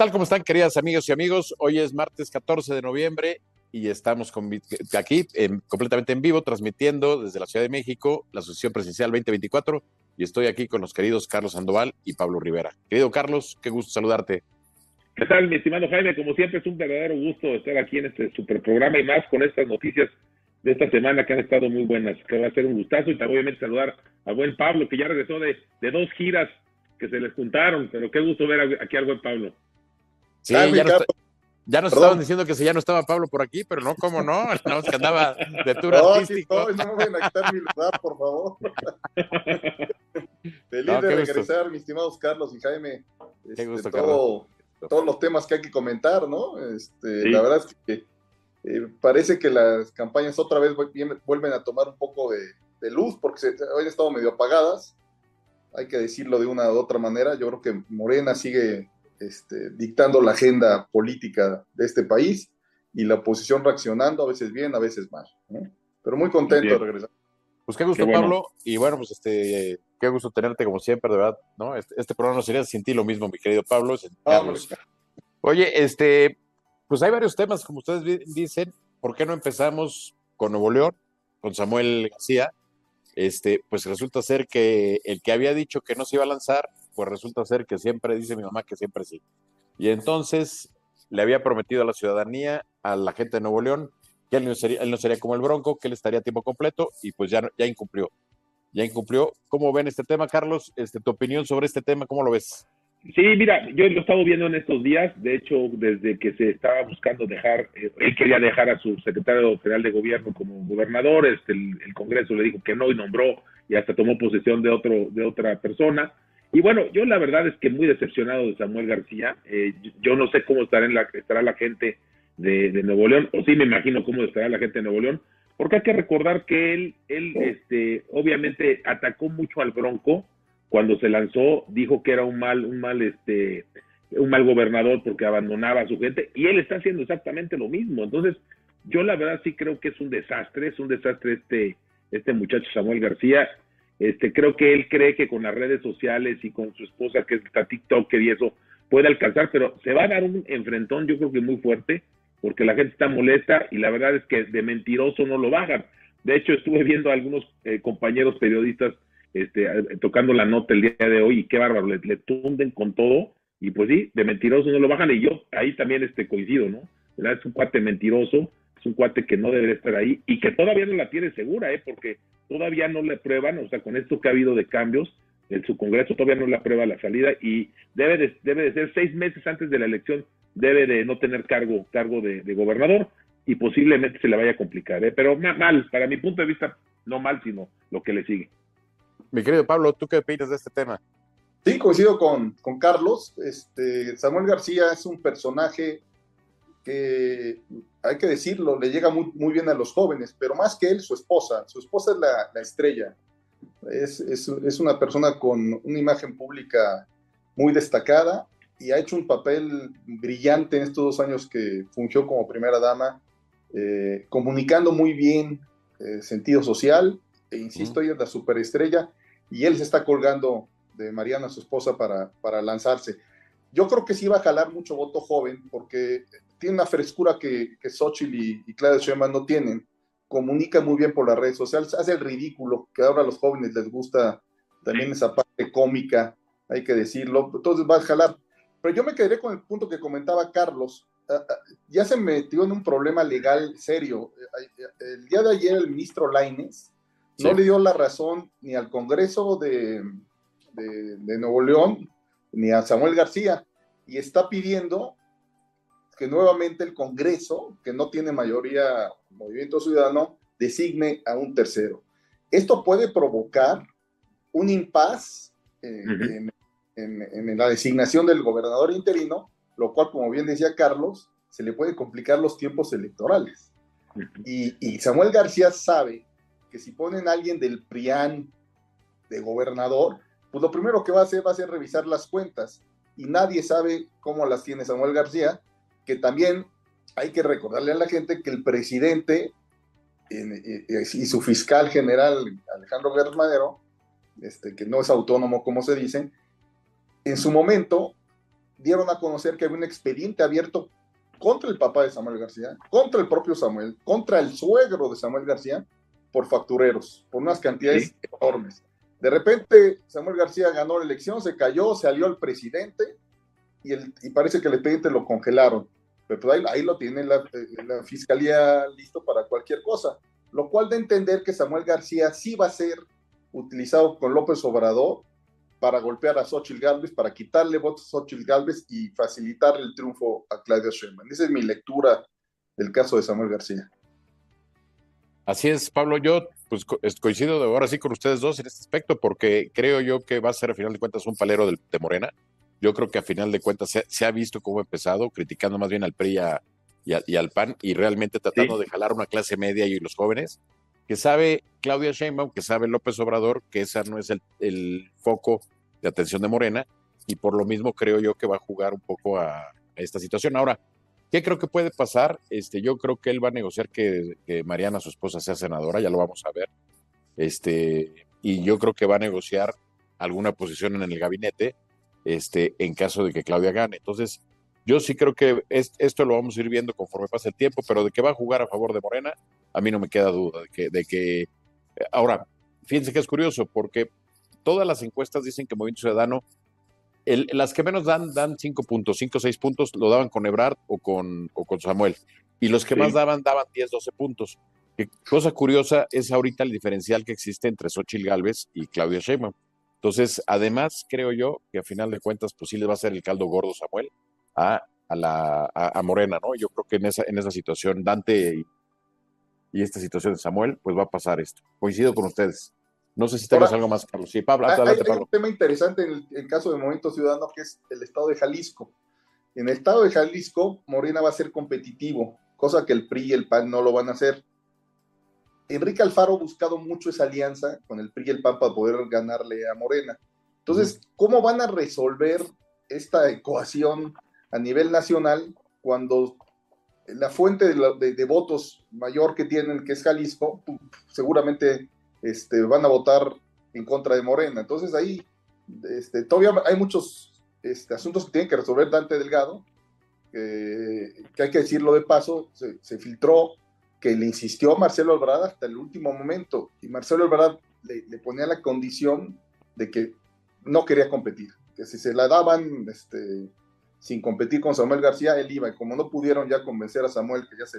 Hola, ¿qué tal? ¿Cómo están, queridas amigos y amigos? Hoy es martes 14 de noviembre y estamos aquí completamente en vivo, transmitiendo desde la Ciudad de México la Asociación Presidencial 2024 y estoy aquí con los queridos Carlos Sandoval y Pablo Rivera. Querido Carlos, qué gusto saludarte. ¿Qué tal, mi estimado Jaime? Como siempre, es un verdadero gusto estar aquí en este super programa y más con estas noticias de esta semana que han estado muy buenas, que va a ser un gustazo y obviamente saludar a buen Pablo, que ya regresó de, de dos giras que se les juntaron, pero qué gusto ver aquí al buen Pablo. Sí, ya, nos, estaban diciendo que si ya no estaba Pablo por aquí, pero no, ¿cómo no? No, que andaba de tour no, artístico. no me a quitar mi lugar, por favor. Feliz de regresar, mis estimados Carlos y Jaime. Este, gusto, todo, Todos los temas que hay que comentar, ¿no? Este, La verdad es que eh, parece que las campañas otra vez vuelven a tomar un poco de, de luz, porque hoy han estado medio apagadas hay que decirlo de una u otra manera. Yo creo que Morena sigue este, dictando la agenda política de este país y la oposición reaccionando, a veces bien, a veces mal. Pero muy contento de regresar. Pues qué gusto, Pablo. Y bueno, pues este, qué gusto tenerte como siempre, de verdad, ¿no? Este, este programa no sería sin ti lo mismo, mi querido Pablo. Oye, este, pues hay varios temas, como ustedes dicen. ¿Por qué no empezamos con Nuevo León, con Samuel García? este, pues resulta ser que el que había dicho que no se iba a lanzar, pues resulta ser que siempre dice mi mamá que siempre sí. Y entonces le había prometido a la ciudadanía, a la gente de Nuevo León, que él no sería, él no sería como el Bronco, que él estaría a tiempo completo y pues ya, ya incumplió. Ya incumplió. ¿Cómo ven este tema, Carlos? Este, tu opinión sobre este tema, ¿cómo lo ves? Sí, mira, yo lo he estado viendo en estos días, de hecho, desde que se estaba buscando dejar, eh, él quería dejar a su secretario general de gobierno como gobernador, este, el, Congreso le dijo que no y nombró y hasta tomó posesión de otro, de otra persona. Y bueno, yo la verdad es que muy decepcionado de Samuel García. Eh, yo no sé cómo estará, en la, estará la gente de, Nuevo León, o sí me imagino cómo estará la gente de Nuevo León, porque hay que recordar que él, él, este, obviamente atacó mucho al Bronco cuando se lanzó dijo que era un mal, un mal, este, un mal gobernador porque abandonaba a su gente y él está haciendo exactamente lo mismo. Entonces, yo la verdad sí creo que es un desastre, es un desastre este, este muchacho Samuel García. Este, creo que él cree que con las redes sociales y con su esposa que está TikTok y eso puede alcanzar, pero se va a dar un enfrentón, yo creo que muy fuerte, porque la gente está molesta y la verdad es que de mentiroso no lo bajan. De hecho, estuve viendo a algunos eh, compañeros periodistas este, tocando la nota el día de hoy y qué bárbaro, le, tunden con todo y pues sí, de mentiroso no lo bajan y yo ahí también este, coincido, ¿no? Es un cuate mentiroso, es un cuate que no debe estar ahí y que todavía no la tiene segura, ¿eh? Porque todavía no le prueban, o sea, con esto que ha habido de cambios, en su Congreso todavía no le aprueba la salida y debe de, debe de ser seis meses antes de la elección, debe de no tener cargo, cargo de, gobernador y posiblemente se le vaya a complicar, ¿eh? Pero mal, para mi punto de vista, no mal, sino lo que le sigue. Mi querido Pablo, ¿tú qué opinas de este tema? Sí, coincido con, con Carlos. Este, Samuel García es un personaje que, hay que decirlo, le llega muy, muy bien a los jóvenes, pero más que él, su esposa. Su esposa es la, la estrella. Es, es, es, una persona con una imagen pública muy destacada y ha hecho un papel brillante en estos dos años que fungió como primera dama, eh, comunicando muy bien eh, sentido social, e insisto, ella es la superestrella, y él se está colgando de Mariana, su esposa, para, para lanzarse. Yo creo que sí va a jalar mucho voto joven porque tiene una frescura que, que Xochitl y, y Claudia Sheinbaum no tienen. Comunica muy bien por las redes sociales, hace el ridículo, que ahora a los jóvenes les gusta también esa parte cómica, hay que decirlo. Entonces va a jalar. Pero yo me quedé con el punto que comentaba Carlos. Ah, ah, ya se metió en un problema legal serio. El día de ayer el ministro Laines no le dio la razón ni al Congreso de, de, Nuevo León ni a Samuel García y está pidiendo que nuevamente el Congreso, que no tiene mayoría Movimiento Ciudadano, designe a un tercero. Esto puede provocar un impas eh, en, la designación del gobernador interino, lo cual, como bien decía Carlos, se le puede complicar los tiempos electorales. y, y, Samuel García sabe que si ponen a alguien del PRIAN de gobernador, pues lo primero que va a hacer va a ser revisar las cuentas. Y nadie sabe cómo las tiene Samuel García, que también hay que recordarle a la gente que el presidente y su fiscal general, Alejandro Guerrero este, que no es autónomo como se dice, en su momento dieron a conocer que había un expediente abierto contra el papá de Samuel García, contra el propio Samuel, contra el suegro de Samuel García, por factureros, por unas cantidades enormes. De repente, Samuel García ganó la elección, se cayó, salió el presidente y, el, y parece que el expediente lo congelaron. Pero pues ahí, lo tiene la, la, fiscalía listo para cualquier cosa. Lo cual de entender que Samuel García sí va a ser utilizado con López Obrador para golpear a Xochitl Galvez, para quitarle votos a Xochitl Galvez y facilitar el triunfo a Claudia Sheinbaum. Esa es mi lectura del caso de Samuel García. Así es, Pablo. Yo pues coincido de ahora sí con ustedes dos en este aspecto, porque creo yo que va a ser a final de cuentas un palero de Morena. Yo creo que a final de cuentas se, ha visto cómo ha empezado, criticando más bien al PRI y, al PAN, y realmente tratando de jalar una clase media y los jóvenes, que sabe Claudia Sheinbaum, que sabe López Obrador, que esa no es el, foco de atención de Morena, y por lo mismo creo yo que va a jugar un poco a, a esta situación. Ahora, ¿Qué creo que puede pasar? Este, yo creo que él va a negociar que, Mariana, su esposa, sea senadora, ya lo vamos a ver. Este, y yo creo que va a negociar alguna posición en el gabinete este, en caso de que Claudia gane. Entonces, yo sí creo que esto lo vamos a ir viendo conforme pase el tiempo, pero de que va a jugar a favor de Morena, a mí no me queda duda de que, de que ahora, fíjense que es curioso, porque todas las encuestas dicen que Movimiento Ciudadano las que menos dan, dan cinco puntos, cinco o seis puntos, lo daban con Ebrard o con, con Samuel. Y los que más daban, daban 10, 12 puntos. Que, cosa curiosa es ahorita el diferencial que existe entre Xochitl Galvez y Claudia Sheinbaum. Entonces, además, creo yo que a final de cuentas, pues sí les va a ser el caldo gordo Samuel a, a la, a, Morena, ¿no? Yo creo que en esa, en esa situación, Dante y, y esta situación de Samuel, pues va a pasar esto. Coincido con ustedes. No sé si tenemos algo más, Carlos. Sí, Pablo, hay, un tema interesante en el, caso de Movimiento Ciudadano, que es el estado de Jalisco. En el estado de Jalisco, Morena va a ser competitivo, cosa que el PRI y el PAN no lo van a hacer. Enrique Alfaro ha buscado mucho esa alianza con el PRI y el PAN para poder ganarle a Morena. Entonces, ¿cómo van a resolver esta ecuación a nivel nacional cuando la fuente de, de votos mayor que tienen, que es Jalisco, seguramente este, van a votar en contra de Morena. Entonces ahí este, todavía hay muchos este, asuntos que tienen que resolver Dante Delgado, que hay que decirlo de paso, se, filtró que le insistió a Marcelo Alvarado hasta el último momento y Marcelo Alvarado le, ponía la condición de que no quería competir, que si se la daban este, sin competir con Samuel García, él iba, y como no pudieron ya convencer a Samuel, que ya se,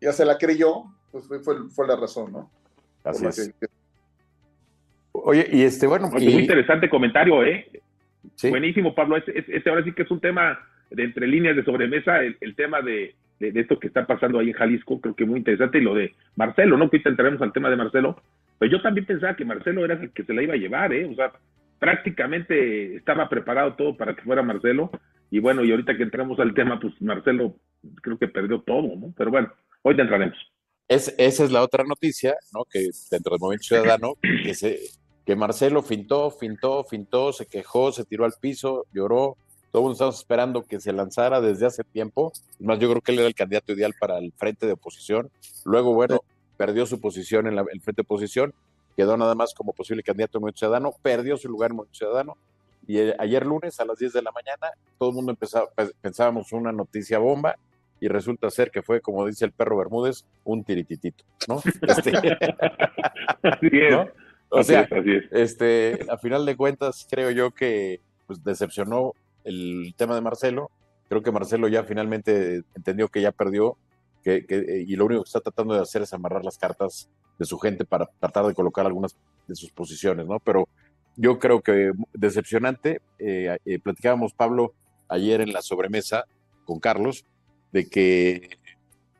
ya se la creyó, pues fue, fue la razón, ¿no? Así es. Oye, y este, bueno. Muy interesante comentario, ¿eh? Buenísimo, Pablo. Este, ahora sí que es un tema de entre líneas de sobremesa, el, tema de, esto que está pasando ahí en Jalisco, creo que muy interesante, y lo de Marcelo, ¿no? Que ahorita entraremos al tema de Marcelo. Pero yo también pensaba que Marcelo era el que se la iba a llevar, ¿eh? O sea, prácticamente estaba preparado todo para que fuera Marcelo. Y bueno, y ahorita que entramos al tema, pues Marcelo creo que perdió todo, ¿no? Pero bueno, hoy te entraremos esa es la otra noticia, ¿no? Que dentro del Movimiento Ciudadano, que, se, que Marcelo fintó, fintó, fintó, se quejó, se tiró al piso, lloró. Todos estamos esperando que se lanzara desde hace tiempo. Más, yo creo que él era el candidato ideal para el frente de oposición. Luego, bueno, perdió su posición en el frente de oposición, quedó nada más como posible candidato del Movimiento Ciudadano, perdió su lugar en Movimiento Ciudadano. Y eh, ayer lunes a las 10 de la mañana, todo el mundo empezaba, pensábamos una noticia bomba, y resulta ser que fue, como dice el perro Bermúdez, un tirititito, ¿no? Este, así es. O sea, este, a final de cuentas, creo yo que pues, decepcionó el tema de Marcelo. Creo que Marcelo ya finalmente entendió que ya perdió que, que, y lo único que está tratando de hacer es amarrar las cartas de su gente para tratar de colocar algunas de sus posiciones, ¿no? Pero yo creo que decepcionante. Eh, eh, platicábamos, Pablo, ayer en la sobremesa con Carlos, de que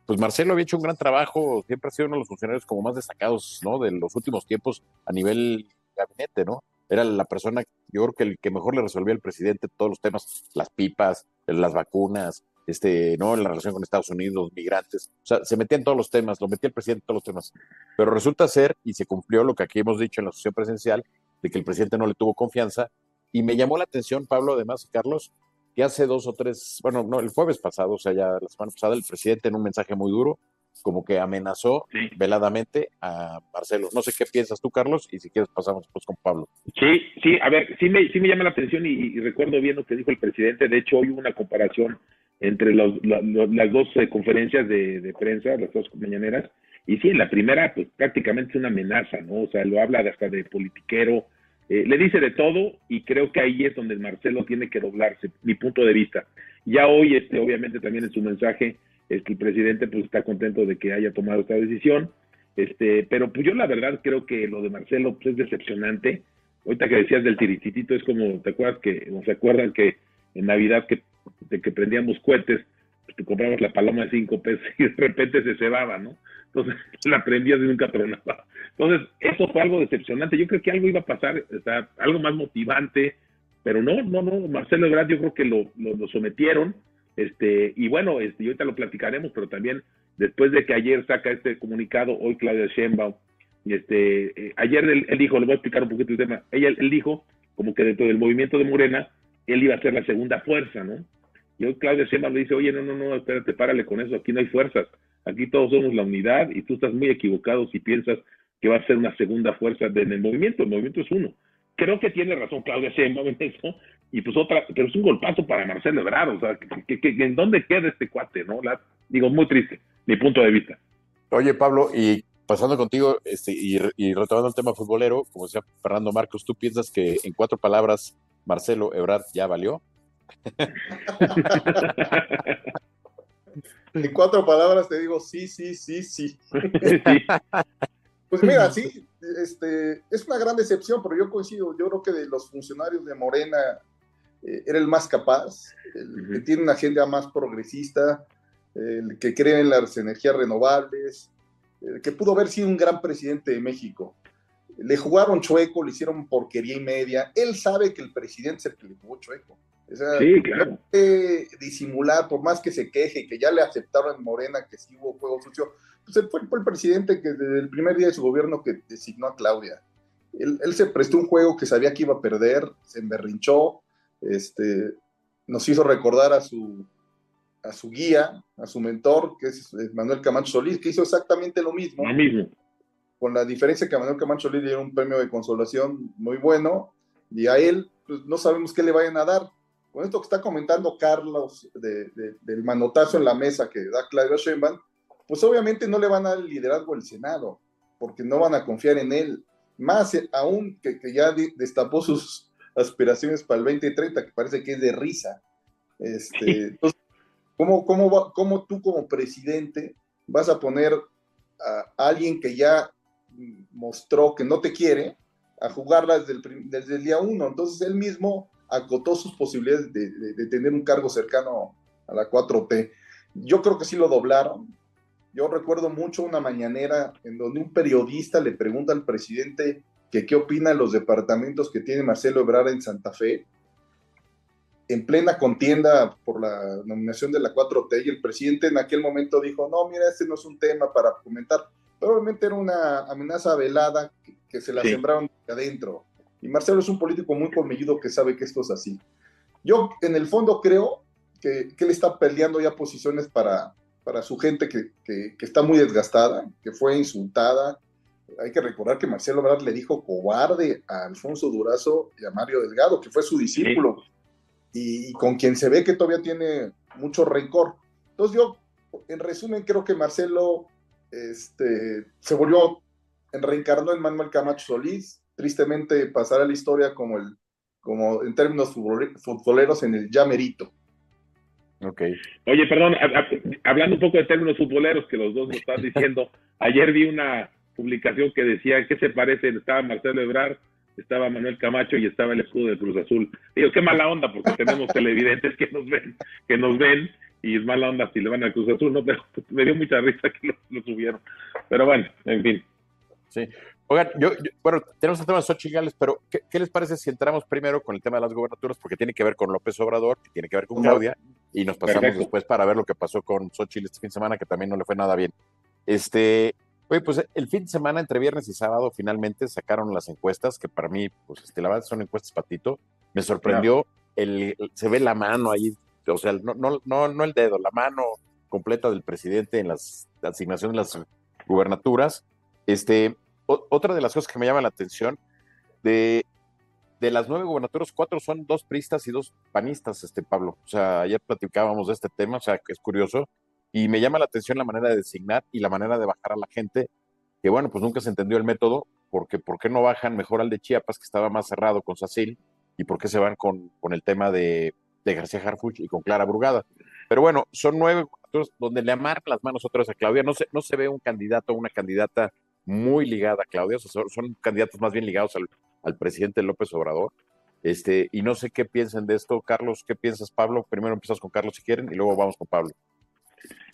pues Marcelo había hecho un gran trabajo, siempre ha sido uno de los funcionarios como más destacados, ¿no? De los últimos tiempos a nivel gabinete, ¿no? Era la persona, yo creo que el que mejor le resolvía al presidente todos los temas, las pipas, las vacunas, este, ¿no? La relación con Estados Unidos, migrantes, o sea, se metía en todos los temas, lo metía el presidente en todos los temas. Pero resulta ser, y se cumplió lo que aquí hemos dicho en la sesión presencial, de que el presidente no le tuvo confianza, y me llamó la atención, Pablo, además, Carlos, que hace dos o tres, bueno, no, el jueves pasado, o sea, ya la semana pasada, el presidente en un mensaje muy duro como que amenazó veladamente a Marcelo. No sé qué piensas tú, Carlos, y si quieres pasamos pues con Pablo. Sí, sí, a ver, sí me, sí me llama la atención y, recuerdo bien lo que dijo el presidente. De hecho, hoy hubo una comparación entre las dos eh, conferencias de, prensa, las dos mañaneras, y sí, en la primera, pues prácticamente es una amenaza, ¿no? O sea, lo habla hasta de politiquero, eh, le dice de todo y creo que ahí es donde Marcelo tiene que doblarse, mi punto de vista. Ya hoy, este, obviamente también en su mensaje, este, el presidente pues está contento de que haya tomado esta decisión, este, pero pues yo la verdad creo que lo de Marcelo pues, es decepcionante. Ahorita que decías del tirititito es como, ¿te acuerdas que, o se acuerdan que en Navidad que, de que prendíamos cohetes, pues te comprabas la paloma de cinco pesos y de repente se cebaba, ¿no? Entonces la prendías y nunca tronaba. Entonces, eso fue algo decepcionante. Yo creo que algo iba a pasar, o algo más motivante, pero no, no, no, Marcelo Ebrard yo creo que lo, lo, sometieron, este, y bueno, este, y ahorita lo platicaremos, pero también después de que ayer saca este comunicado, hoy Claudia Sheinbaum, este, eh, ayer él, dijo, le voy a explicar un poquito el tema, ella, él dijo como que dentro del movimiento de Morena, él iba a ser la segunda fuerza, ¿no? Y hoy Claudia Sheinbaum le dice, oye, no, no, no, espérate, párale con eso, aquí no hay fuerzas, aquí todos somos la unidad y tú estás muy equivocado si piensas que va a ser una segunda fuerza en el movimiento, el movimiento es uno creo que tiene razón Claudia Sheinbaum en eso, y pues otra, pero es un golpazo para Marcelo Ebrard, o sea, que, ¿en dónde queda este cuate, no? La, digo, muy triste, mi punto de vista. Oye, Pablo, y pasando contigo, este, y, y retomando el tema futbolero, como decía Fernando Marcos, ¿tú piensas que en cuatro palabras Marcelo Ebrard ya valió? en cuatro palabras te digo sí, sí, sí, sí. sí. Pues mira, sí, este, es una gran decepción, pero yo coincido, yo creo que de los funcionarios de Morena eh, era el más capaz, el que tiene una agenda más progresista, el que cree en las energías renovables, el que pudo haber sido un gran presidente de México. Le jugaron chueco, le hicieron porquería y media. Él sabe que el presidente es el que le jugó chueco. sí, claro. disimular, por más que se queje, que ya le aceptaron en Morena que sí hubo juego sucio, pues él fue, el presidente que desde el primer día de su gobierno que designó a Claudia. Él, se prestó un juego que sabía que iba a perder, se emberrinchó, este, nos hizo recordar a su, a su guía, a su mentor, que es Manuel Camacho Solís, que hizo exactamente lo mismo. Lo mismo. Con la diferencia que a Manuel Camacho Solís le dio un premio de consolación muy bueno, y a él pues, no sabemos qué le vayan a dar. Con esto que está comentando Carlos del manotazo en la mesa que da Claudia Sheinbaum, pues obviamente no le van a dar el liderazgo al Senado, porque no van a confiar en él. Más aún que, ya destapó sus aspiraciones para el 2030, que parece que es de risa. Este, entonces, ¿cómo, cómo, tú como presidente vas a poner a alguien que ya mostró que no te quiere a jugarla desde el, desde el día uno? Entonces él mismo acotó sus posibilidades de, de tener un cargo cercano a la 4T. Yo creo que sí lo doblaron, yo recuerdo mucho una mañanera en donde un periodista le pregunta al presidente que qué opina de los departamentos que tiene Marcelo Ebrard en Santa Fe, en plena contienda por la nominación de la 4T, y el presidente en aquel momento dijo, no, mira, este no es un tema para comentar. Probablemente era una amenaza velada que, se la sembraron de adentro. Y Marcelo es un político muy colmilludo que sabe que esto es así. Yo, en el fondo, creo que, que él está peleando ya posiciones para, para su gente que, está muy desgastada, que fue insultada. Hay que recordar que Marcelo Ebrard le dijo cobarde a Alfonso Durazo y a Mario Delgado, que fue su discípulo, y, con quien se ve que todavía tiene mucho rencor. Entonces yo, en resumen, creo que Marcelo este, se volvió, reencarnó en Manuel Camacho Solís, tristemente pasará la historia como, el, como en términos futboleros en el llamerito. Oye, perdón, hablando un poco de términos futboleros que los dos nos están diciendo, ayer vi una publicación que decía que se parece, estaba Marcelo Ebrard, estaba Manuel Camacho y estaba el escudo de Cruz Azul. Digo, qué mala onda, porque tenemos televidentes que nos ven, que nos ven, y es mala onda si le van al Cruz Azul, no, pero me dio mucha risa que lo, subieron. Pero bueno, en fin. Sí. Oigan, yo, bueno, tenemos el tema de Xochitl pero ¿qué, les parece si entramos primero con el tema de las gobernaturas? Porque tiene que ver con López Obrador, que tiene que ver con Claudia, y nos pasamos después para ver lo que pasó con Xochitl este fin de semana, que también no le fue nada bien. Este, oye, pues el fin de semana, entre viernes y sábado, finalmente sacaron las encuestas, que para mí, pues este, la verdad son encuestas patito. Me sorprendió, el, se ve la mano ahí, o sea, no, no, no, no el dedo, la mano completa del presidente en las asignaciones de las gubernaturas. Este, otra de las cosas que me llama la atención, de, de las nueve gubernaturas, cuatro son dos pristas y dos panistas, este Pablo. O sea, ayer platicábamos de este tema, o sea, que es curioso. Y me llama la atención la manera de designar y la manera de bajar a la gente, que bueno, pues nunca se entendió el método, porque ¿por qué no bajan mejor al de Chiapas, que estaba más cerrado con Sacil, y por qué se van con, con el tema de, de García Harfuch y con Clara Brugada? Pero bueno, son nueve donde le amarran las manos otra vez a Claudia. No se, no se ve un candidato o una candidata muy ligada a Claudia, o sea, son, candidatos más bien ligados al, al, presidente López Obrador. Este, y no sé qué piensan de esto, Carlos, ¿qué piensas, Pablo? Primero empezamos con Carlos si quieren y luego vamos con Pablo.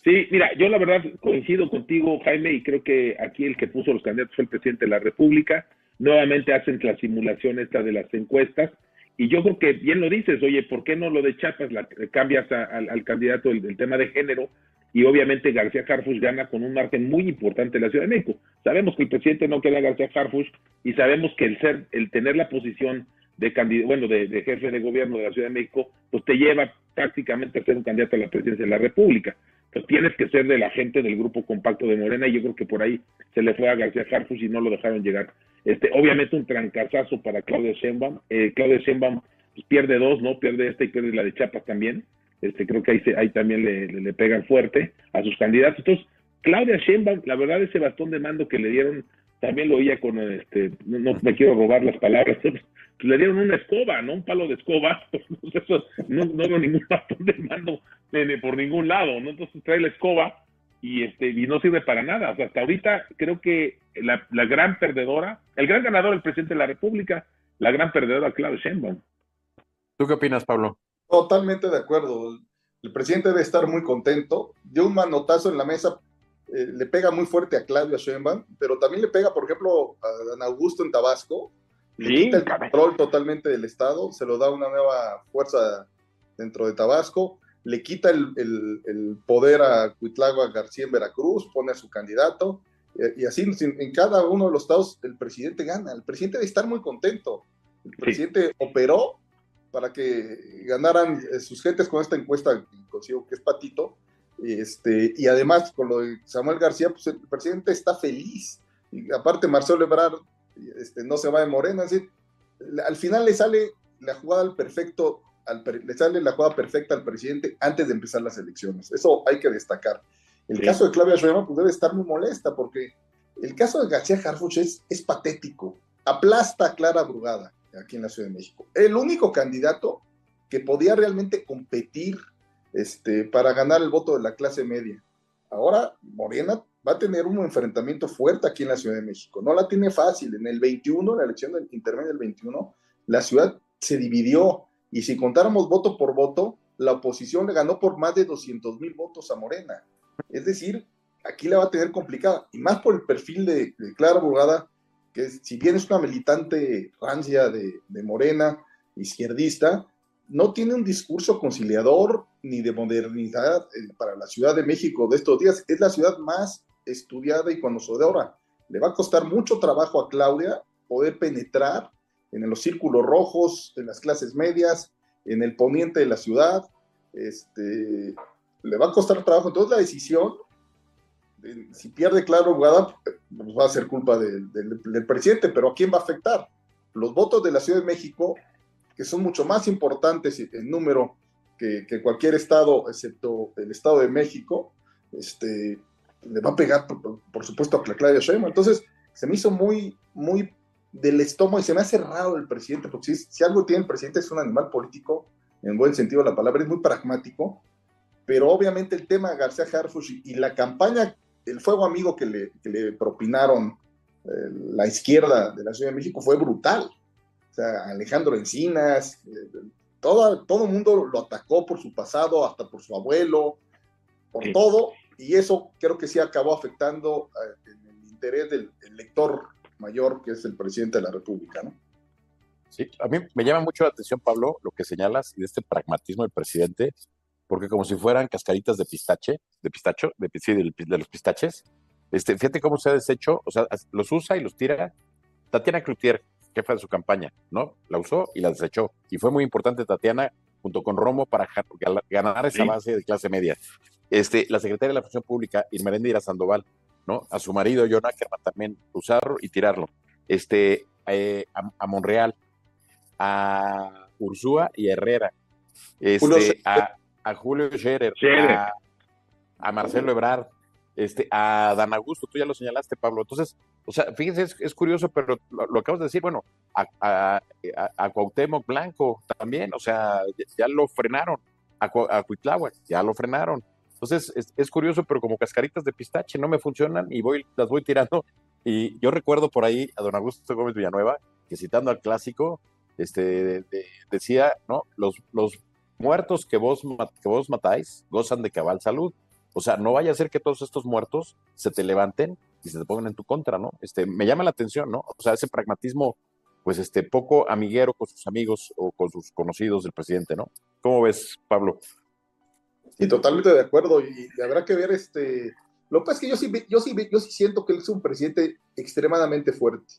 Sí, mira, yo la verdad coincido contigo, Jaime, y creo que aquí el que puso los candidatos fue el presidente de la República. Nuevamente hacen la simulación esta de las encuestas. Y yo creo que bien lo dices, oye, ¿por qué no lo de Chiapas la, cambias al, candidato del, tema de género? Y obviamente García Harfuch gana con un margen muy importante en la Ciudad de México. Sabemos que el presidente no queda García Harfuch y sabemos que el ser, el tener la posición de bueno, de, de, jefe de gobierno de la Ciudad de México, pues te lleva prácticamente a ser un candidato a la presidencia de la República. Pues tienes que ser de la gente del grupo compacto de Morena y yo creo que por ahí se le fue a García Harfuch y no lo dejaron llegar. Este, obviamente un trancazazo para Claudia Sheinbaum. Eh, Claudia Sheinbaum pues, pierde dos, ¿no? Pierde esta y pierde la de Chiapas también. Este, creo que ahí, ahí también le, le, pegan fuerte a sus candidatos. Entonces, Claudia Sheinbaum, la verdad ese bastón de mando que le dieron, también lo oía con, este, no me quiero robar las palabras, le dieron una escoba, ¿no? Un palo de escoba. Eso, no, no veo ningún bastón de mando por ningún lado, ¿no? Entonces trae la escoba y este y no sirve para nada. O sea, hasta ahorita creo que la, la gran perdedora, el gran ganador, el presidente de la República, la gran perdedora, Claudia Sheinbaum. ¿Tú qué opinas, Pablo? Totalmente de acuerdo. El presidente debe estar muy contento. Dio un manotazo en la mesa, eh, le pega muy fuerte a Claudia Sheinbaum, pero también le pega, por ejemplo, a Dan Augusto en Tabasco, le quita el control totalmente del Estado, se lo da una nueva fuerza dentro de Tabasco, le quita el, poder a Cuitlagua García en Veracruz, pone a su candidato, y, así en cada uno de los estados el presidente gana. El presidente debe estar muy contento. El presidente operó para que ganaran eh, sus gentes con esta encuesta, consigo que es patito, este, y además con lo de Samuel García, pues el presidente está feliz. Y aparte Marcelo Ebrard este, no se va de Morena, así, al final le sale la jugada al perfecto, al, le sale la jugada perfecta al presidente antes de empezar las elecciones. Eso hay que destacar. El caso de Claudia Sheinbaum pues, debe estar muy molesta porque el caso de García Harfuch es, es patético. Aplasta a Clara Brugada aquí en la Ciudad de México. El único candidato que podía realmente competir este, para ganar el voto de la clase media. Ahora Morena va a tener un enfrentamiento fuerte aquí en la Ciudad de México. No la tiene fácil. En el 21, la elección del intermedio del 21, la ciudad se dividió y si contáramos voto por voto, la oposición le ganó por más de 200 mil votos a Morena. Es decir, aquí la va a tener complicada. Y más por el perfil de, Clara Burgada, que si bien es una militante rancia de Morena, izquierdista, no tiene un discurso conciliador ni de modernidad eh, para la Ciudad de México de estos días. Es la ciudad más estudiada y conocedora. Le va a costar mucho trabajo a Claudia poder penetrar en los círculos rojos, en las clases medias, en el poniente de la ciudad. Este, le va a costar trabajo. Entonces la decisión, si pierde Claro Guada, pues va a ser culpa del presidente, pero ¿a quién va a afectar? Los votos de la Ciudad de México, que son mucho más importantes en número que, cualquier estado, excepto el Estado de México, este, le va a pegar, por, supuesto, a Claudia Sheinbaum. Entonces, se me hizo muy, muy del estómago y se me ha cerrado el presidente, porque si, si, algo tiene el presidente es un animal político, en buen sentido de la palabra, es muy pragmático, pero obviamente el tema de García Harfuch y, la campaña, el fuego amigo que le, que le propinaron eh, la izquierda de la Ciudad de México fue brutal. Sea, Alejandro Encinas, eh, todo, todo el mundo lo atacó por su pasado, hasta por su abuelo, por todo, y eso creo que sí acabó afectando eh, el interés del lector mayor, que es el presidente de la República, ¿no? Sí, a mí me llama mucho la atención, Pablo, lo que señalas y de este pragmatismo del presidente, porque como si fueran cascaritas de pistache, de pistacho, de, de, los pistaches, este, fíjate cómo se ha deshecho, o sea, los usa y los tira. Tatiana Cloutier, jefa de su campaña, ¿no? La usó y la desechó. Y fue muy importante Tatiana junto con Romo para ganar esa base de clase media. este, la secretaria de la Función Pública, Irmerendira Sandoval, ¿no? A su marido, John Ackerman, también usarlo y tirarlo. Este, eh, a, Monreal, a Ursúa y Herrera, este, a, Julio Scherer, A, Marcelo Ebrard, este, a Dan Augusto, tú ya lo señalaste, Pablo. Entonces, o sea, fíjense, es, curioso, pero lo, acabas de decir, bueno, a, a, Cuauhtémoc Blanco también, o sea, ya, lo frenaron, a, a ya lo frenaron. Entonces, es, curioso, pero como cascaritas de pistache no me funcionan y voy, las voy tirando. Y yo recuerdo por ahí a don Augusto Gómez Villanueva, que citando al clásico, este, decía, ¿no? Los, los muertos que vos, que vos matáis gozan de cabal salud. O sea, no vaya a ser que todos estos muertos se te levanten y se te pongan en tu contra, ¿no? Este, me llama la atención, ¿no? O sea, ese pragmatismo, pues, este, poco amiguero con sus amigos o con sus conocidos del presidente, ¿no? ¿Cómo ves, Pablo? Sí, totalmente de acuerdo. Y, habrá que ver, este, lo que pasa es que yo sí, yo sí, yo sí siento que él es un presidente extremadamente fuerte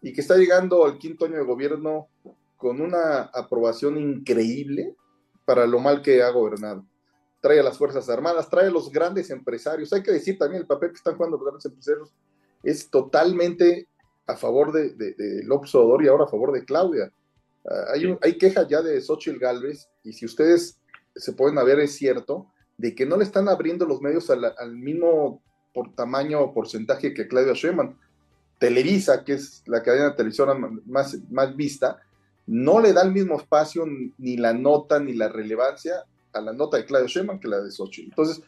y que está llegando al quinto año de gobierno con una aprobación increíble para lo mal que ha gobernado trae a las Fuerzas Armadas, trae a los grandes empresarios. Hay que decir también el papel que están jugando los grandes empresarios es totalmente a favor de, de, López Obrador y ahora a favor de Claudia. Ah, hay, hay quejas ya de Xochitl Galvez y si ustedes se pueden ver es cierto de que no le están abriendo los medios al, mismo por tamaño o porcentaje que Claudia Sheinbaum. Televisa, que es la cadena de televisión más, más vista, no le da el mismo espacio, ni la nota, ni la relevancia a la nota de Claudio Sheinbaum que la de Xochitl. Entonces,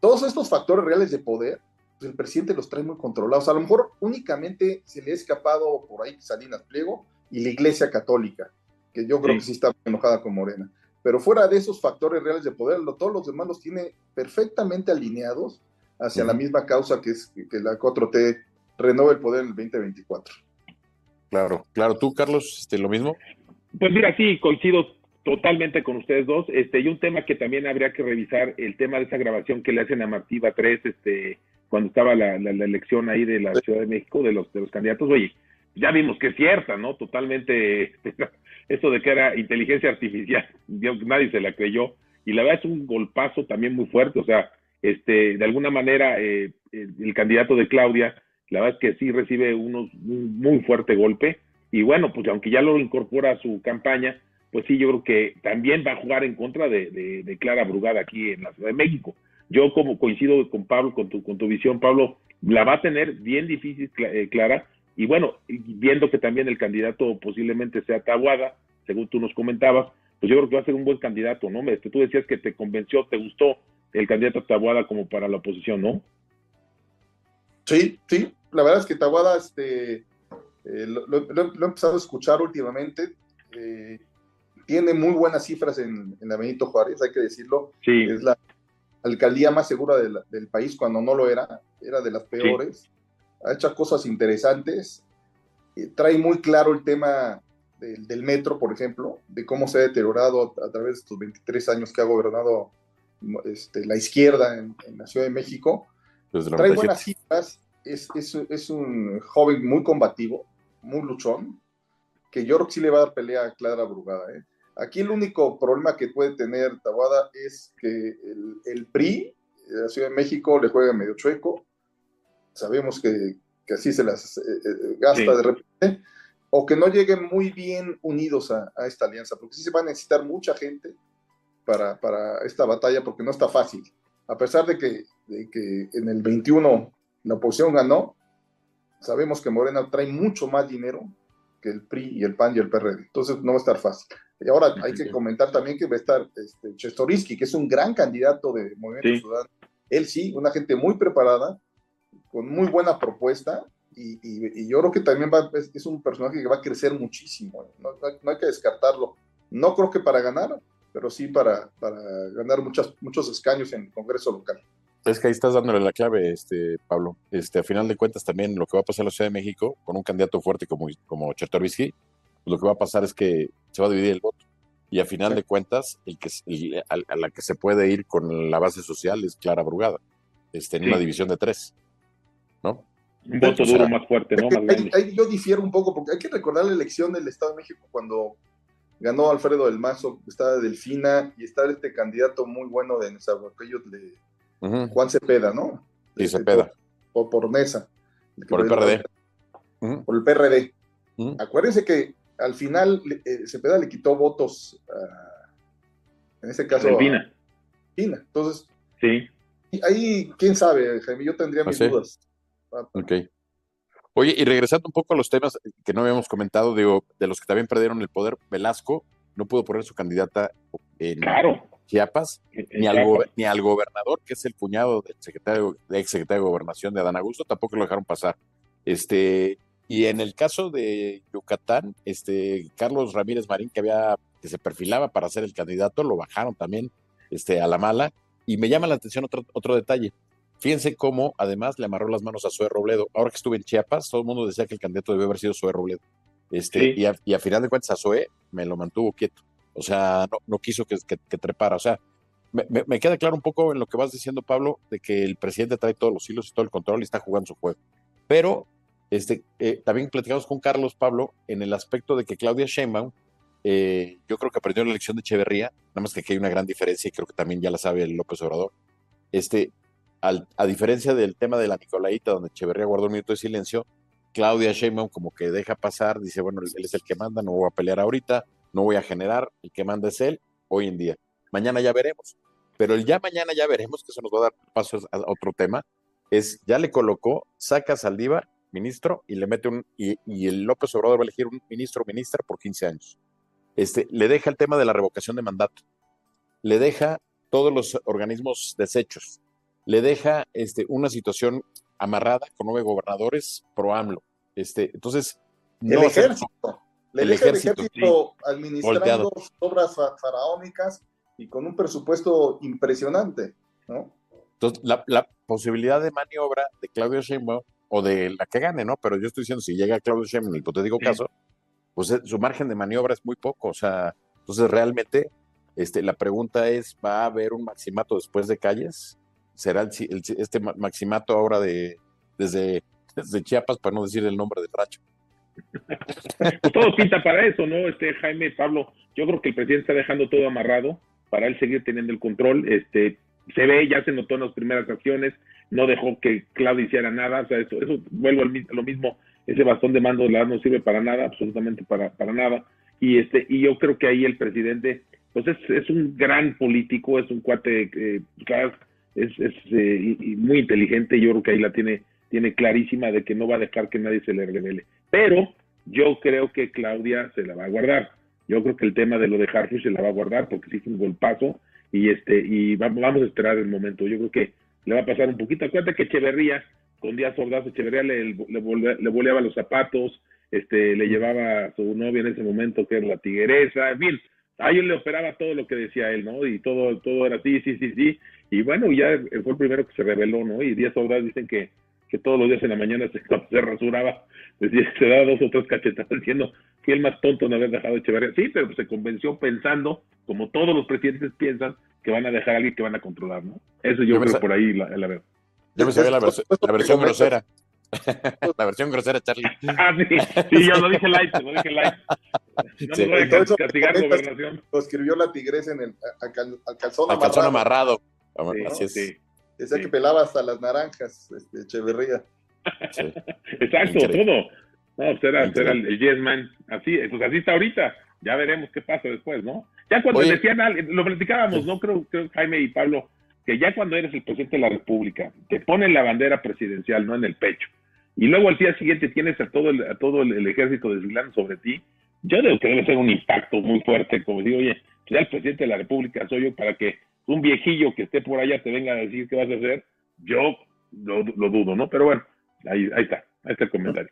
todos estos factores reales de poder, pues el presidente los trae muy controlados. A lo mejor únicamente se le ha escapado por ahí Salinas Pliego y la Iglesia Católica, que yo creo que sí está enojada con Morena. Pero fuera de esos factores reales de poder, todos los demás los tiene perfectamente alineados hacia la misma causa que es que la 4T renove el poder en el 2024. Claro, claro. ¿Tú, Carlos, este, lo mismo? Pues mira, sí, coincido totalmente con ustedes dos. Este, y un tema que también habría que revisar, el tema de esa grabación que le hacen a Martiva 3, este, cuando estaba la, la, elección ahí de la Ciudad de México, de los, de los candidatos, oye, ya vimos que es cierta, ¿no? Totalmente, esto de que era inteligencia artificial, nadie se la creyó, y la verdad es un golpazo también muy fuerte, o sea, este, de alguna manera, eh, el, candidato de Claudia, la verdad es que sí recibe unos, un muy fuerte golpe, y bueno, pues aunque ya lo incorpora a su campaña, pues sí, yo creo que también va a jugar en contra de, Clara Brugada aquí en la Ciudad de México. Yo como coincido con Pablo, con tu, con tu visión, Pablo, la va a tener bien difícil eh, Clara, y bueno, viendo que también el candidato posiblemente sea Tabuada, según tú nos comentabas, pues yo creo que va a ser un buen candidato, ¿no? Este, tú decías que te convenció, te gustó el candidato Tabuada como para la oposición, ¿no? Sí, sí, la verdad es que Tabuada, este, eh, lo, he empezado a escuchar últimamente, eh, tiene muy buenas cifras en, la Benito Juárez, hay que decirlo. Es la alcaldía más segura del país cuando no lo era, era de las peores. Ha hecho cosas interesantes. Eh, trae muy claro el tema del, metro, por ejemplo, de cómo se ha deteriorado a, través de estos 23 años que ha gobernado este, la izquierda en, la Ciudad de México. Trae buenas cifras. Es, es un joven muy combativo, muy luchón, que yo creo que sí le va a dar pelea a Clara Brugada. ¿eh? Aquí el único problema que puede tener Tabada es que el, PRI de la Ciudad de México le juega medio chueco. Sabemos que, así se las eh, eh, gasta de repente. O que no lleguen muy bien unidos a, esta alianza, porque sí se va a necesitar mucha gente para, esta batalla, porque no está fácil. A pesar de que, de que en el 21 la oposición ganó, sabemos que Morena trae mucho más dinero que el PRI y el PAN y el PRD. Entonces no va a estar fácil. Y ahora hay que comentar también que va a estar este, Chestorisky, que es un gran candidato de Movimiento Ciudadano. Él sí, una gente muy preparada, con muy buena propuesta, y, yo creo que también va, es, un personaje que va a crecer muchísimo. No, hay que descartarlo. No creo que para ganar, pero sí para, para ganar muchas, muchos escaños en el Congreso local. Es que ahí estás dándole la clave, este, Pablo. Este, a final de cuentas, también lo que va a pasar en la Ciudad de México, con un candidato fuerte como, como Chertorivsky, lo que va a pasar es que se va a dividir el voto. Y a final de cuentas, el que, a, la que se puede ir con la base social es Clara Brugada, este, en una división de tres. ¿No? Un voto duro más fuerte, ¿no? Ahí, yo difiero un poco, porque hay que recordar la elección del Estado de México cuando ganó Alfredo del Mazo, estaba Delfina y estaba este candidato muy bueno de Nezahualcóyotl de Juan Cepeda, ¿no? Sí, este, Cepeda. Por, por, Nesa. Por el PRD. Por el PRD. Acuérdense que al final eh, Cepeda le quitó votos, en este caso, a Pina. Pina. Entonces, sí. ahí, quién sabe, Jaime, yo tendría mis dudas. Ok. Oye, y regresando un poco a los temas que no habíamos comentado, digo, de los que también perdieron el poder, Velasco no pudo poner su candidata en Chiapas, ni al, ni al gobernador, que es el cuñado del secretario, ex secretario de Gobernación de Adán Augusto, tampoco lo dejaron pasar. Este, y en el caso de Yucatán, este, Carlos Ramírez Marín, que había, que se perfilaba para ser el candidato, lo bajaron también este, a la mala. Y me llama la atención otro, otro detalle. Fíjense cómo además le amarró las manos a Zoe Robledo. Ahora que estuve en Chiapas, todo el mundo decía que el candidato debe haber sido Zoe Robledo. Este, y, a, final de cuentas a Zoe me lo mantuvo quieto. O sea, no, quiso que, trepara. O sea, me, queda claro un poco en lo que vas diciendo, Pablo, de que el presidente trae todos los hilos y todo el control y está jugando su juego. Pero este, eh, también platicamos con Carlos, Pablo, en el aspecto de que Claudia Sheinbaum, eh, yo creo que perdió la elección de Echeverría, nada más que aquí hay una gran diferencia y creo que también ya la sabe el López Obrador. Este, a diferencia del tema de la Nicolaita, donde Echeverría guardó un minuto de silencio, Claudia Sheinbaum como que deja pasar, dice, bueno, él es el que manda, no voy a pelear ahorita, no voy a generar, el que manda es él, hoy en día. Mañana ya veremos. Pero el ya mañana ya veremos, que eso nos va a dar paso a otro tema, es, ya le colocó, saca Saldívar, ministro, y le mete un, y, el López Obrador va a elegir un ministro o ministra por 15 años. Este, le deja el tema de la revocación de mandato, le deja todos los organismos deshechos, le deja este, una situación amarrada con nueve gobernadores pro AMLO. Este, entonces, el ejército. Le deja el ejército administrando obras faraónicas y con un presupuesto impresionante, ¿no? Entonces, la, posibilidad de maniobra de Claudio Sheinbaum o de la que gane, ¿no? Pero yo estoy diciendo, si llega Claudio Sheinbaum en el hipotético caso, pues eh, su margen de maniobra es muy poco, o sea, entonces realmente este, la pregunta es, ¿va a haber un maximato después de calles? será este maximato ahora de desde, desde, Chiapas, para no decir el nombre del racho. Pues todo pinta para eso, ¿no? Este Jaime, Pablo, yo creo que el presidente está dejando todo amarrado para él seguir teniendo el control. Este, se ve, ya se notó en las primeras acciones, no dejó que Claudio hiciera nada, o sea, eso, eso vuelvo a lo mismo, ese bastón de mando la no sirve para nada, absolutamente para, para nada. Y este, y yo creo que ahí el presidente, pues es, es un gran político, es un cuate, eh, es, es eh, y muy inteligente, yo creo que ahí la tiene, tiene clarísima de que no va a dejar que nadie se le revele. Pero yo creo que Claudia se la va a guardar. Yo creo que el tema de lo de Harfuch se la va a guardar porque sí fue un paso y este y vamos, vamos a esperar el momento. Yo creo que le va a pasar un poquito. Acuérdate que Echeverría, con Díaz Ordaz, Echeverría le, le, le boleaba los zapatos, este, le llevaba a su novia en ese momento, que era la tigueresa, en fin, a él le operaba todo lo que decía él, ¿no? Y todo, todo era sí, sí, sí, sí. Y bueno, ya fue el primero que se reveló, ¿no? Y Díaz Ordaz dicen que, que todos los días en la mañana se, se rasuraba, decía, se daba dos o tres cachetadas diciendo que el más tonto no haber dejado Echeverría. Sí, pero se convenció pensando, como todos los presidentes piensan, que van a dejar a alguien que van a controlar, ¿no? Eso yo, creo por ahí la, la verdad. Yo me sabía la, la versión grosera. la versión grosera, Charlie. Ah, sí, sí, yo lo dije light, lo dije light. No sí. voy a castigar gobernación. Lo escribió la tigresa en el al, calzón al amarrado. calzón amarrado. Sí, Así es. Sí. Esa que pelaba hasta las naranjas, este, Echeverría. Exacto, todo. No, pues era, era el, yes man. Así, pues así está ahorita. Ya veremos qué pasa después, ¿no? Ya cuando Oye. decían, lo platicábamos, ¿no? Creo, creo Jaime y Pablo, que ya cuando eres el presidente de la República, te ponen la bandera presidencial, no en el pecho, y luego al día siguiente tienes a todo el, a todo el, ejército desfilando sobre ti, yo creo que debe ser un impacto muy fuerte, como digo, oye, ya el presidente de la República soy yo para que un viejillo que esté por allá te venga a decir qué vas a hacer, yo lo, dudo, ¿no? Pero bueno, ahí, ahí está, ahí está el comentario.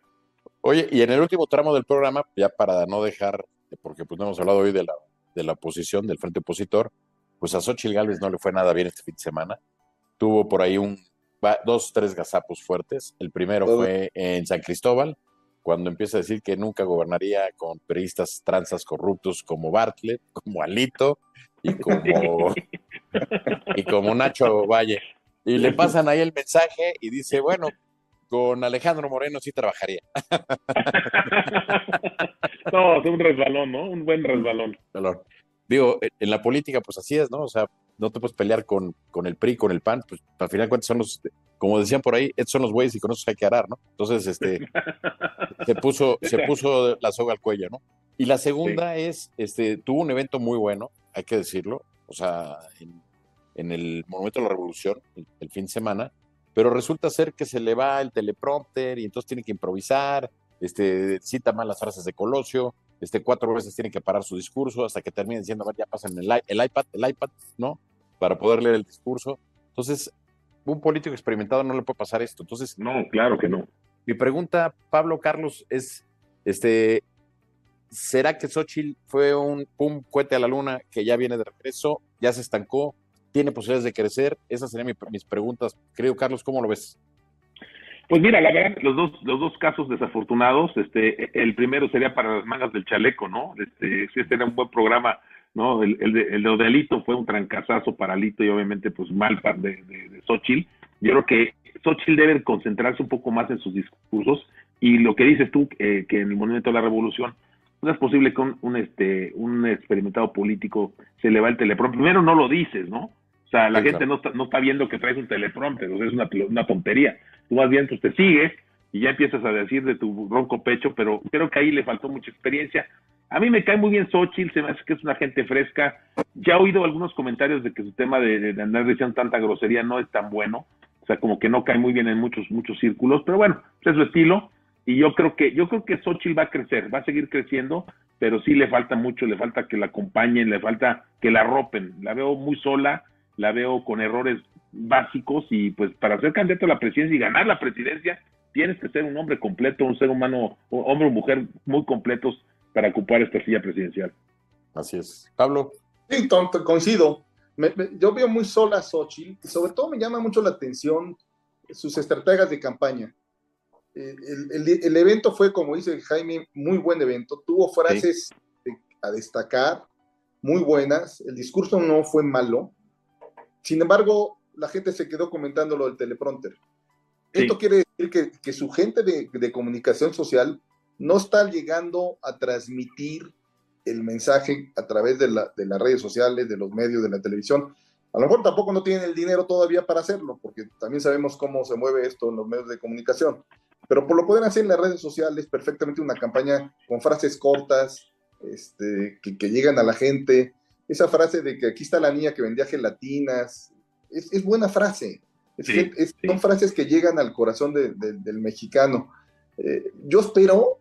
Oye, y en el último tramo del programa, ya para no dejar, porque pues no hemos hablado hoy de la, de la oposición, del frente opositor, pues a Xochitl Gálvez no le fue nada bien este fin de semana. Tuvo por ahí un dos, tres gazapos fuertes. El primero fue en San Cristóbal, cuando empieza a decir que nunca gobernaría con periodistas transas corruptos como Bartlett, como Alito y como, y como Nacho Valle. Y le pasan ahí el mensaje y dice, bueno, con Alejandro Moreno sí trabajaría. no, es un resbalón, ¿no? Un buen resbalón. Digo, en la política pues así es, ¿no? O sea, no te puedes pelear con, con el PRI, con el PAN, pues al final de cuentas son los, como decían por ahí, estos son los güeyes y con esos hay que arar, ¿no? Entonces, este, se puso, se puso la soga al cuello, ¿no? Y la segunda es, este, tuvo un evento muy bueno, hay que decirlo, o sea, en, el Monumento de la Revolución, el, fin de semana, pero resulta ser que se le va el teleprompter y entonces tiene que improvisar, este, cita mal las frases de Colosio, este, cuatro veces tiene que parar su discurso hasta que termine diciendo, a ver, ya pasen el, el iPad, el iPad, ¿no? Para poder leer el discurso. Entonces, un político experimentado no le puede pasar esto. Entonces, no, claro que no. Mi pregunta, Pablo Carlos, es, este, ¿será que Xochitl fue un pum cohete a la luna que ya viene de regreso, ya se estancó, tiene posibilidades de crecer? Esas serían mis preguntas. Querido Carlos, ¿cómo lo ves? Pues mira, la verdad, los dos, los dos casos desafortunados, este, el primero sería para las mangas del chaleco, ¿no? Este, este era un buen programa ¿no? El, el, de, el de Odelito fue un trancazazo para Lito y obviamente pues mal de, de, de. Yo creo que Xochitl debe concentrarse un poco más en sus discursos y lo que dices tú, eh, que en el momento de la revolución no es posible que un, este, un experimentado político se le va el teleprompter. Primero no lo dices, ¿no? O sea, la gente no, está, no está viendo que traes un teleprompter, o sea, es una, una tontería. Tú más bien pues, te sigues y ya empiezas a decir de tu ronco pecho, pero creo que ahí le faltó mucha experiencia. A mí me cae muy bien Xochitl, se me hace que es una gente fresca. Ya he oído algunos comentarios de que su tema de, de andar diciendo tanta grosería no es tan bueno. O sea, como que no cae muy bien en muchos, muchos círculos, pero bueno, es su estilo. Y yo creo que, yo creo que Xochitl va a crecer, va a seguir creciendo, pero sí le falta mucho, le falta que la acompañen, le falta que la ropen. La veo muy sola, la veo con errores básicos y pues para ser candidato a la presidencia y ganar la presidencia, tienes que ser un hombre completo, un ser humano, un hombre o mujer muy completos para ocupar esta silla presidencial. Así es. Pablo. Sí, coincido. yo veo muy sola a Xochitl y sobre todo me llama mucho la atención sus estrategias de campaña. Eh, el, evento fue, como dice Jaime, muy buen evento. Tuvo frases a destacar, muy buenas. El discurso no fue malo. Sin embargo, la gente se quedó comentando lo del teleprompter. Esto quiere decir que, que su gente de, de, comunicación social no está llegando a transmitir el mensaje a través de, la, de, las redes sociales, de los medios, de la televisión. A lo mejor tampoco no tienen el dinero todavía para hacerlo, porque también sabemos cómo se mueve esto en los medios de comunicación. Pero por lo pueden hacer en las redes sociales perfectamente una campaña con frases cortas, este, que, que llegan a la gente. Esa frase de que aquí está la niña que vendía gelatinas, es, es buena frase. Es, son frases que llegan al corazón del mexicano. Eh, yo espero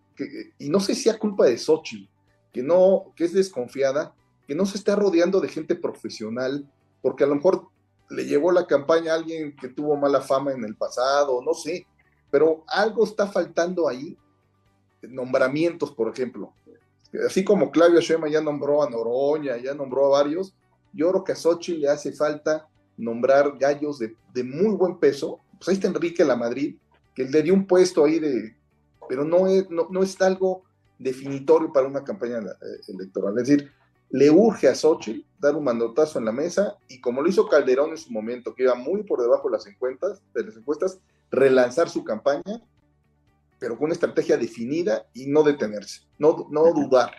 y no sé si es culpa de Xochitl, que no, que es desconfiada, que no se está rodeando de gente profesional, porque a lo mejor le llevó la campaña a alguien que tuvo mala fama en el pasado, no sé, pero algo está faltando ahí, nombramientos, por ejemplo. Así como Claudio Shema ya nombró a Noroña, ya nombró a varios, yo creo que a Xochitl le hace falta nombrar gallos de, de muy buen peso. Pues ahí está Enrique La Madrid, que le dio un puesto ahí de pero no es, no, no es algo definitorio para una campaña eh, electoral. Es decir, le urge a Xochitl dar un mandotazo en la mesa y como lo hizo Calderón en su momento, que iba muy por debajo de las encuestas, de las encuestas relanzar su campaña, pero con una estrategia definida y no detenerse, no, no dudar.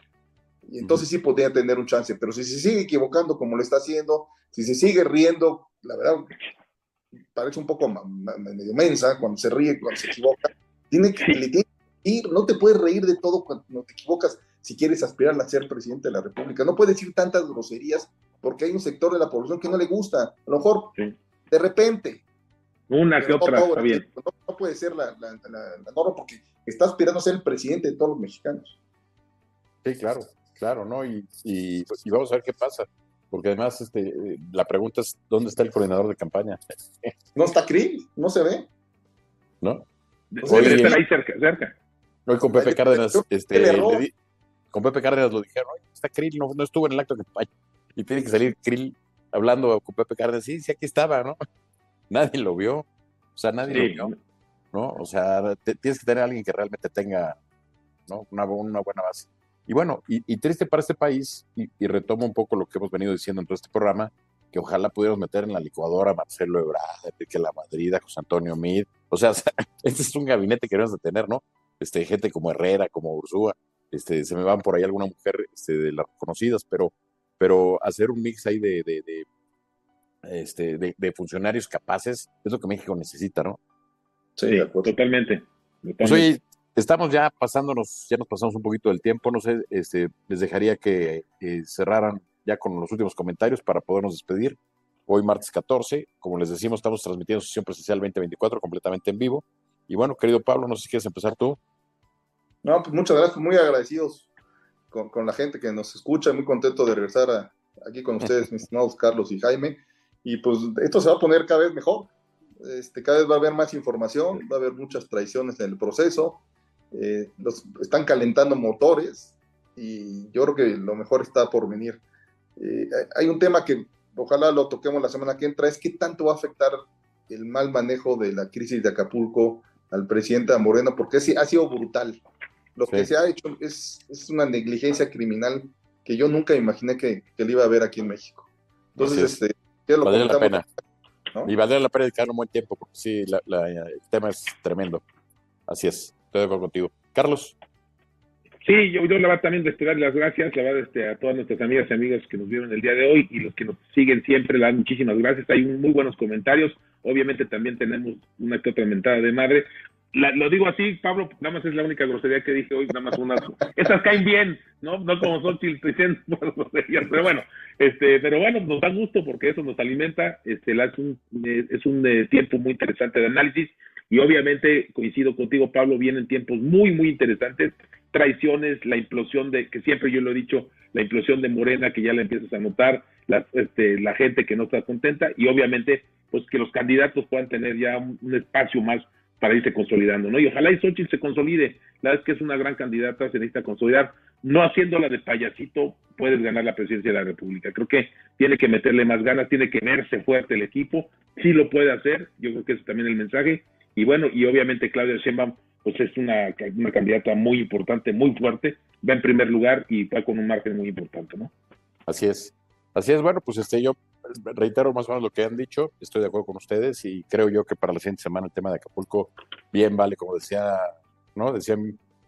Y entonces sí podría tener un chance, pero si se sigue equivocando como lo está haciendo, si se sigue riendo, la verdad parece un poco medio mensa cuando se ríe, cuando se equivoca, tiene que, le tiene no te puedes reír de todo cuando te equivocas si quieres aspirar a ser presidente de la República. No puedes decir tantas groserías porque hay un sector de la población que no le gusta. A lo mejor, de repente. Una que otra, está bien. No, puede ser la, norma porque está aspirando a ser el presidente de todos los mexicanos. Sí, claro, claro, ¿no? Y, y, vamos a ver qué pasa. Porque además este, la pregunta es, ¿dónde está el coordinador de campaña? No está Krill, no se ve. ¿No? Debe ahí cerca. cerca. Hoy con Pepe Cárdenas, este, con Pepe Cárdenas lo dijeron, está Krill, no, estuvo en el acto de campaña. Y tiene que salir Krill hablando con Pepe Cárdenas, sí, sí, aquí estaba, ¿no? Nadie lo vio, o sea, nadie lo vio, ¿no? O sea, tienes que tener a alguien que realmente tenga, ¿no? Una, una buena base. Y bueno, y, triste para este país, y, y, retomo un poco lo que hemos venido diciendo en todo este programa, que ojalá pudiéramos meter en la licuadora a Marcelo Ebrard, Enrique La Madrid, a José Antonio Mid. O sea, este es un gabinete que debemos de tener, ¿no? este, gente como Herrera, como Ursúa, este, se me van por ahí alguna mujer este, de las conocidas, pero, pero hacer un mix ahí de, este, de, funcionarios capaces, es lo que México necesita, ¿no? Sí, totalmente. Pues, oye, estamos ya pasándonos, ya nos pasamos un poquito del tiempo, no sé, este, les dejaría que eh, cerraran ya con los últimos comentarios para podernos despedir. Hoy martes 14, como les decimos, estamos transmitiendo sesión presencial 2024 completamente en vivo. Y bueno, querido Pablo, no sé si quieres empezar tú. No, pues muchas gracias, muy agradecidos con, la gente que nos escucha, muy contento de regresar aquí con ustedes, mis estimados Carlos y Jaime. Y pues esto se va a poner cada vez mejor. Este, cada vez va a haber más información, va a haber muchas traiciones en el proceso. Eh, los, están calentando motores y yo creo que lo mejor está por venir. Eh, hay un tema que ojalá lo toquemos la semana que entra, es qué tanto va a afectar el mal manejo de la crisis de Acapulco al presidente Moreno, porque ha sido brutal. Lo que se ha hecho es, es, una negligencia criminal que yo nunca imaginé que, que le iba a haber aquí en México. Entonces, este, lo valdría la pena. Y valdría la pena dedicar un buen tiempo, porque sí, la, el tema es tremendo. Así es, estoy de acuerdo contigo. Carlos. Sí, yo, yo la verdad también de dar las gracias, la verdad, este, a todas nuestras amigas y amigos que nos vieron el día de hoy y los que nos siguen siempre, le muchísimas gracias. Hay muy buenos comentarios. Obviamente también tenemos una que otra mentada de madre. Lo digo así, Pablo, nada más es la única grosería que dije hoy, nada más unas. Esas caen bien, ¿no? No como son pero bueno, este, pero bueno, nos da gusto porque eso nos alimenta. Este, es un, es un eh, tiempo muy interesante de análisis y obviamente coincido contigo, Pablo, vienen tiempos muy, muy interesantes traiciones, la implosión de, que siempre yo lo he dicho, la implosión de Morena, que ya la empiezas a notar, la, este, la gente que no está contenta y obviamente pues que los candidatos puedan tener ya un, espacio más para irse consolidando, ¿no? Y ojalá y Xochitl se consolide, la verdad es que es una gran candidata, se necesita consolidar, no haciéndola de payasito puedes ganar la presidencia de la República, creo que tiene que meterle más ganas, tiene que verse fuerte el equipo, sí lo puede hacer, yo creo que ese es también el mensaje, y bueno, y obviamente Claudia Sheinbaum pues es una, una candidata muy importante, muy fuerte, va en primer lugar y va con un margen muy importante, ¿no? Así es. Así es, bueno, pues este yo reitero más o menos lo que han dicho, estoy de acuerdo con ustedes y creo yo que para la siguiente semana el tema de Acapulco bien vale, como decía, ¿no? Decía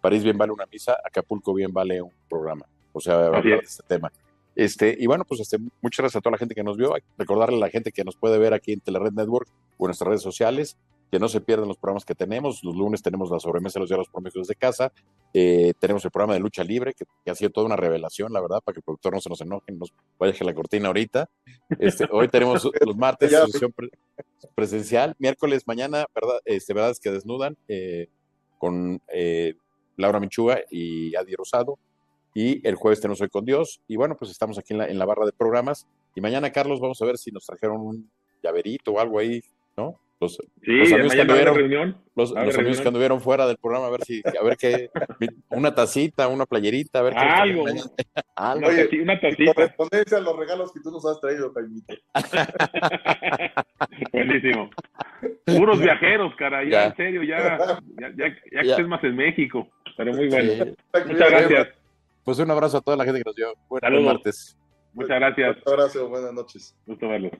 París bien vale una misa, Acapulco bien vale un programa. O sea, hablar de este tema. Este, y bueno, pues este, muchas gracias a toda la gente que nos vio. Recordarle a la gente que nos puede ver aquí en Telered Network o en nuestras redes sociales que no se pierdan los programas que tenemos. Los lunes tenemos la sobremesa de los diálogos prometidos de casa. Eh, tenemos el programa de lucha libre, que, ha sido toda una revelación, la verdad, para que el productor no se nos enoje, nos vaya a la cortina ahorita. Este, hoy tenemos los martes sesión presencial. Miércoles, mañana, verdad, este, verdades que desnudan, eh, con eh, Laura Michuga y Adi Rosado. Y el jueves tenemos Hoy con Dios. Y bueno, pues estamos aquí en la, en la barra de programas. Y mañana, Carlos, vamos a ver si nos trajeron un llaverito o algo ahí, ¿no? Los, amigos, que anduvieron, los, amigos que anduvieron fuera del programa, a ver si, a ver qué, una tacita, una playerita, a ver qué. Algo. Algo. Oye, una tacita. Correspondencia a los regalos que tú nos has traído, Jaimito. Buenísimo. Puros viajeros, cara, ya, en serio, ya, ya, ya, ya, que estés más en México. Pero muy bueno. Muchas gracias. Pues un abrazo a toda la gente que nos dio. Buenas martes. Muchas gracias. Un abrazo, buenas noches. Gusto verlos.